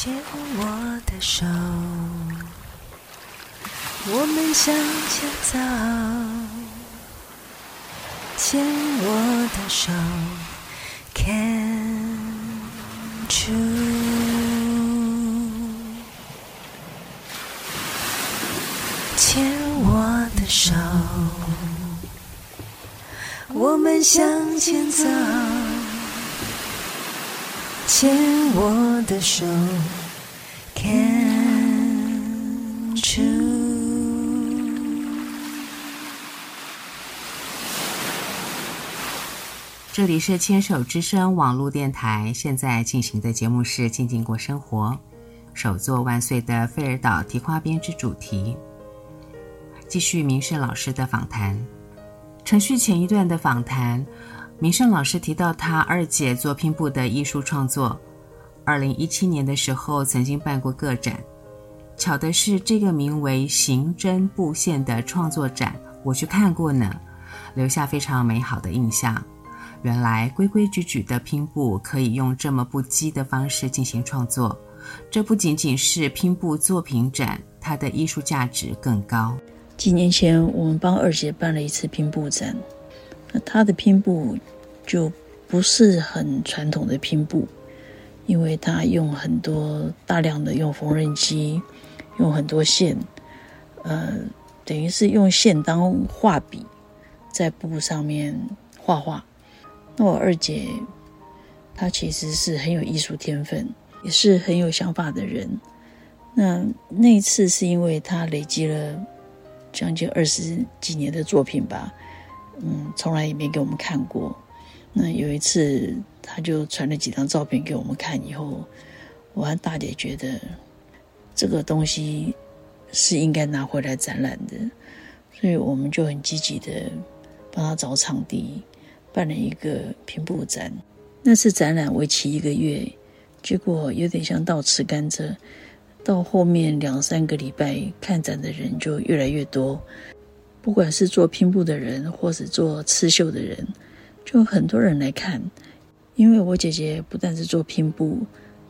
牵我的手，我们向前走。牵我的手，Can you？牵我的手，我们向前走。牵我的手，Can you？这里是牵手之声网络电台，现在进行的节目是《静静过生活》，首作万岁的费尔岛提花编织主题。继续明胜老师的访谈。程序前一段的访谈，明胜老师提到他二姐做拼布的艺术创作。二零一七年的时候，曾经办过个展。巧的是，这个名为“刑侦布线”的创作展，我去看过呢，留下非常美好的印象。原来规规矩矩的拼布可以用这么不羁的方式进行创作，这不仅仅是拼布作品展，它的艺术价值更高。几年前，我们帮二姐办了一次拼布展，那她的拼布就不是很传统的拼布，因为她用很多大量的用缝纫机，用很多线，呃，等于是用线当画笔，在布上面画画。那我二姐，她其实是很有艺术天分，也是很有想法的人。那那一次是因为她累积了。将近二十几年的作品吧，嗯，从来也没给我们看过。那有一次，他就传了几张照片给我们看，以后我和大姐觉得这个东西是应该拿回来展览的，所以我们就很积极的帮他找场地，办了一个平布展。那次展览为期一个月，结果有点像倒吃甘蔗。到后面两三个礼拜，看展的人就越来越多。不管是做拼布的人，或是做刺绣的人，就很多人来看。因为我姐姐不但是做拼布，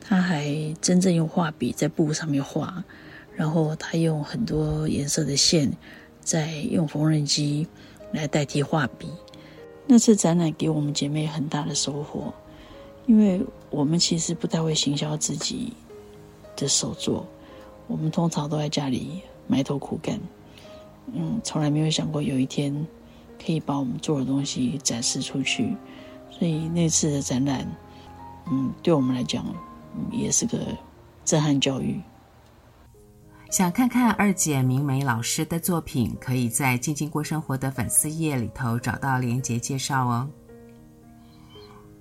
她还真正用画笔在布上面画，然后她用很多颜色的线，再用缝纫机来代替画笔。那次展览给我们姐妹很大的收获，因为我们其实不太会行销自己。的手作，我们通常都在家里埋头苦干，嗯，从来没有想过有一天可以把我们做的东西展示出去。所以那次的展览，嗯，对我们来讲，也是个震撼教育。想看看二姐明梅老师的作品，可以在静静过生活的粉丝页里头找到连结介绍哦。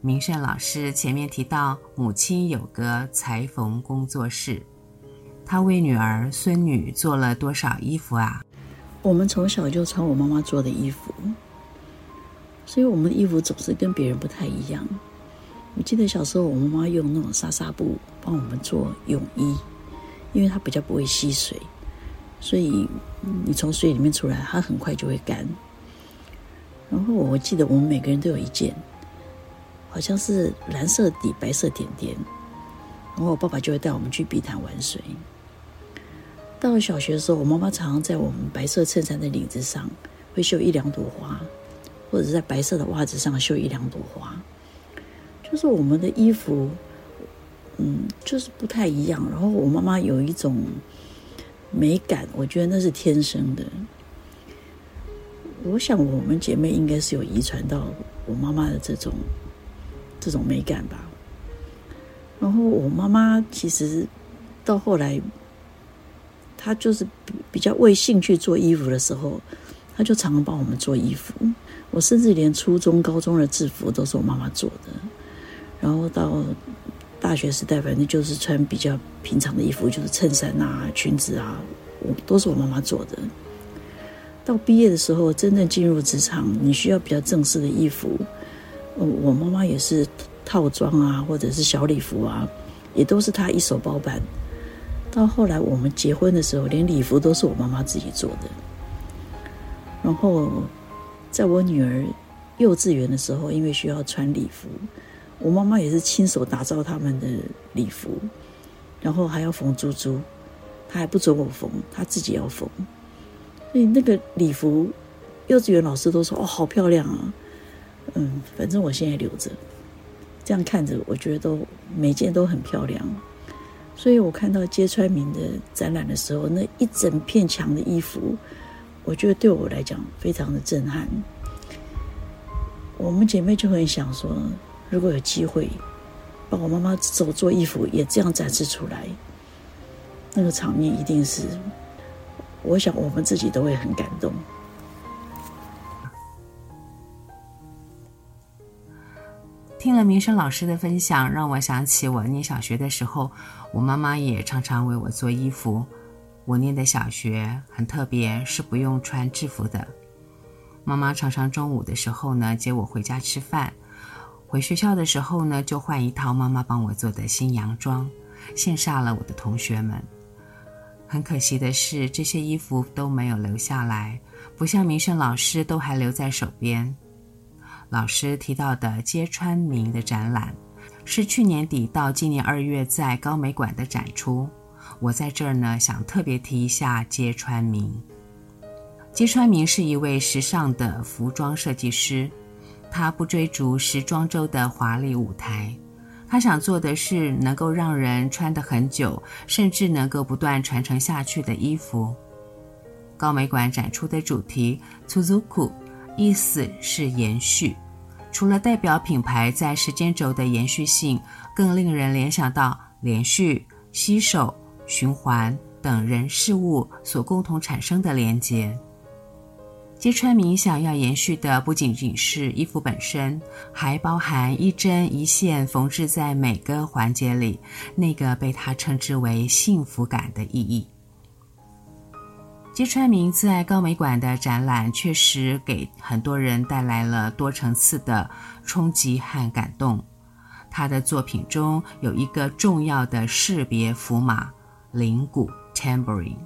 明胜老师前面提到，母亲有个裁缝工作室，她为女儿、孙女做了多少衣服啊？我们从小就穿我妈妈做的衣服，所以我们的衣服总是跟别人不太一样。我记得小时候，我妈妈用那种纱纱布帮我们做泳衣，因为它比较不会吸水，所以你从水里面出来，它很快就会干。然后我记得我们每个人都有一件。好像是蓝色底白色点点，然后我爸爸就会带我们去碧潭玩水。到了小学的时候，我妈妈常常在我们白色衬衫的领子上会绣一两朵花，或者在白色的袜子上绣一两朵花。就是我们的衣服，嗯，就是不太一样。然后我妈妈有一种美感，我觉得那是天生的。我想我们姐妹应该是有遗传到我妈妈的这种。这种美感吧。然后我妈妈其实到后来，他就是比比较为兴趣做衣服的时候，他就常常帮我们做衣服。我甚至连初中、高中的制服都是我妈妈做的。然后到大学时代，反正就是穿比较平常的衣服，就是衬衫啊、裙子啊，我都是我妈妈做的。到毕业的时候，真正进入职场，你需要比较正式的衣服。我妈妈也是套装啊，或者是小礼服啊，也都是她一手包办。到后来我们结婚的时候，连礼服都是我妈妈自己做的。然后在我女儿幼稚园的时候，因为需要穿礼服，我妈妈也是亲手打造他们的礼服，然后还要缝珠珠，她还不准我缝，她自己要缝。所以那个礼服，幼稚园老师都说：“哦，好漂亮啊！”嗯，反正我现在留着，这样看着，我觉得都每件都很漂亮。所以我看到揭川明的展览的时候，那一整片墙的衣服，我觉得对我来讲非常的震撼。我们姐妹就很想说，如果有机会，把我妈妈手做衣服也这样展示出来，那个场面一定是，我想我们自己都会很感动。听了民生老师的分享，让我想起我念小学的时候，我妈妈也常常为我做衣服。我念的小学很特别，是不用穿制服的。妈妈常常中午的时候呢，接我回家吃饭，回学校的时候呢，就换一套妈妈帮我做的新洋装，羡煞了我的同学们。很可惜的是，这些衣服都没有留下来，不像民生老师都还留在手边。老师提到的揭川明的展览，是去年底到今年二月在高美馆的展出。我在这儿呢，想特别提一下揭川明。揭川明是一位时尚的服装设计师，他不追逐时装周的华丽舞台，他想做的是能够让人穿得很久，甚至能够不断传承下去的衣服。高美馆展出的主题 “Tsuzuku”。意思是延续，除了代表品牌在时间轴的延续性，更令人联想到连续、吸手、循环等人事物所共同产生的连接。揭穿明想要延续的不仅仅是衣服本身，还包含一针一线缝制在每个环节里，那个被他称之为幸福感的意义。揭川明在高美馆的展览确实给很多人带来了多层次的冲击和感动。他的作品中有一个重要的识别符码——铃鼓 （tambourine）。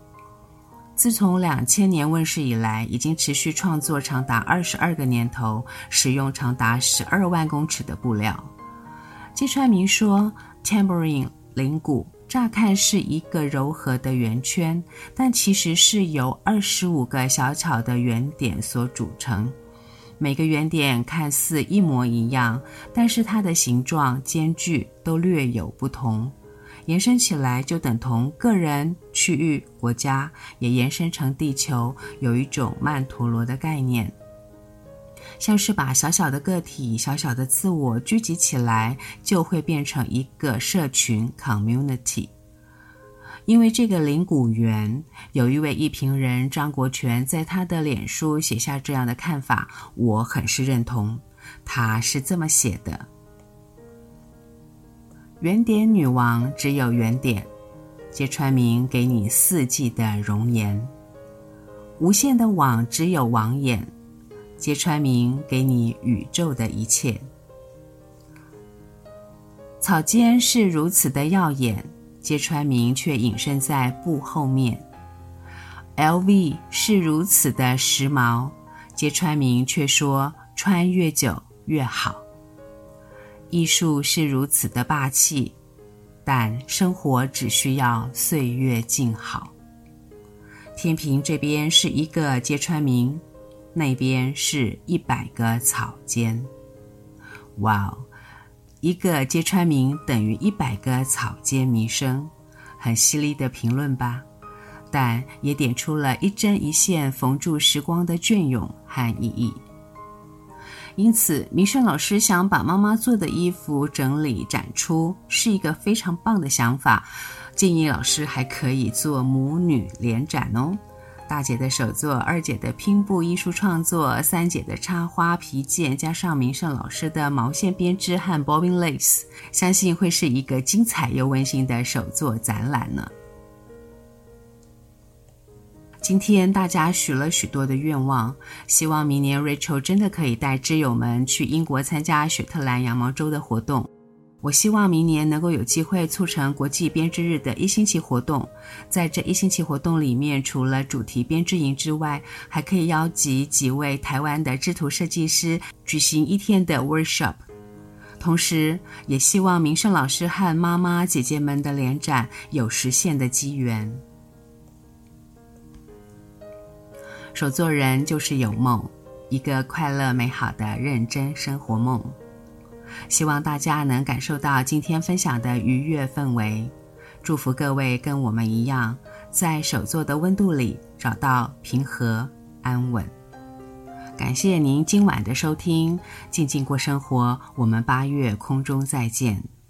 自从两千年问世以来，已经持续创作长达二十二个年头，使用长达十二万公尺的布料。揭川明说：“tambourine 铃鼓。”乍看是一个柔和的圆圈，但其实是由二十五个小巧的圆点所组成。每个圆点看似一模一样，但是它的形状、间距都略有不同。延伸起来就等同个人、区域、国家，也延伸成地球，有一种曼陀罗的概念。像是把小小的个体、小小的自我聚集起来，就会变成一个社群 （community）。因为这个铃鼓圆，有一位艺评人张国权在他的脸书写下这样的看法，我很是认同。他是这么写的：“圆点女王只有圆点，揭川明给你四季的容颜；无限的网只有网眼。”揭川明给你宇宙的一切，草间是如此的耀眼，揭川明却隐身在布后面。LV 是如此的时髦，揭川明却说穿越久越好。艺术是如此的霸气，但生活只需要岁月静好。天平这边是一个揭川明。那边是一百个草间，哇哦！一个揭川明等于一百个草间弥生，很犀利的评论吧？但也点出了一针一线缝住时光的隽永和意义。因此，明生老师想把妈妈做的衣服整理展出，是一个非常棒的想法。建议老师还可以做母女联展哦。大姐的手作，二姐的拼布艺术创作，三姐的插花皮件，加上明胜老师的毛线编织和 bobbin lace，相信会是一个精彩又温馨的手作展览呢。今天大家许了许多的愿望，希望明年 Rachel 真的可以带织友们去英国参加雪特兰羊毛周的活动。我希望明年能够有机会促成国际编织日的一星期活动，在这一星期活动里面，除了主题编织营之外，还可以邀集几位台湾的织图设计师举行一天的 workshop。同时也希望明胜老师和妈妈姐姐们的联展有实现的机缘。手作人就是有梦，一个快乐美好的认真生活梦。希望大家能感受到今天分享的愉悦氛围。祝福各位跟我们一样，在手作的温度里找到平和安稳。感谢您今晚的收听，静静过生活。我们八月空中再见。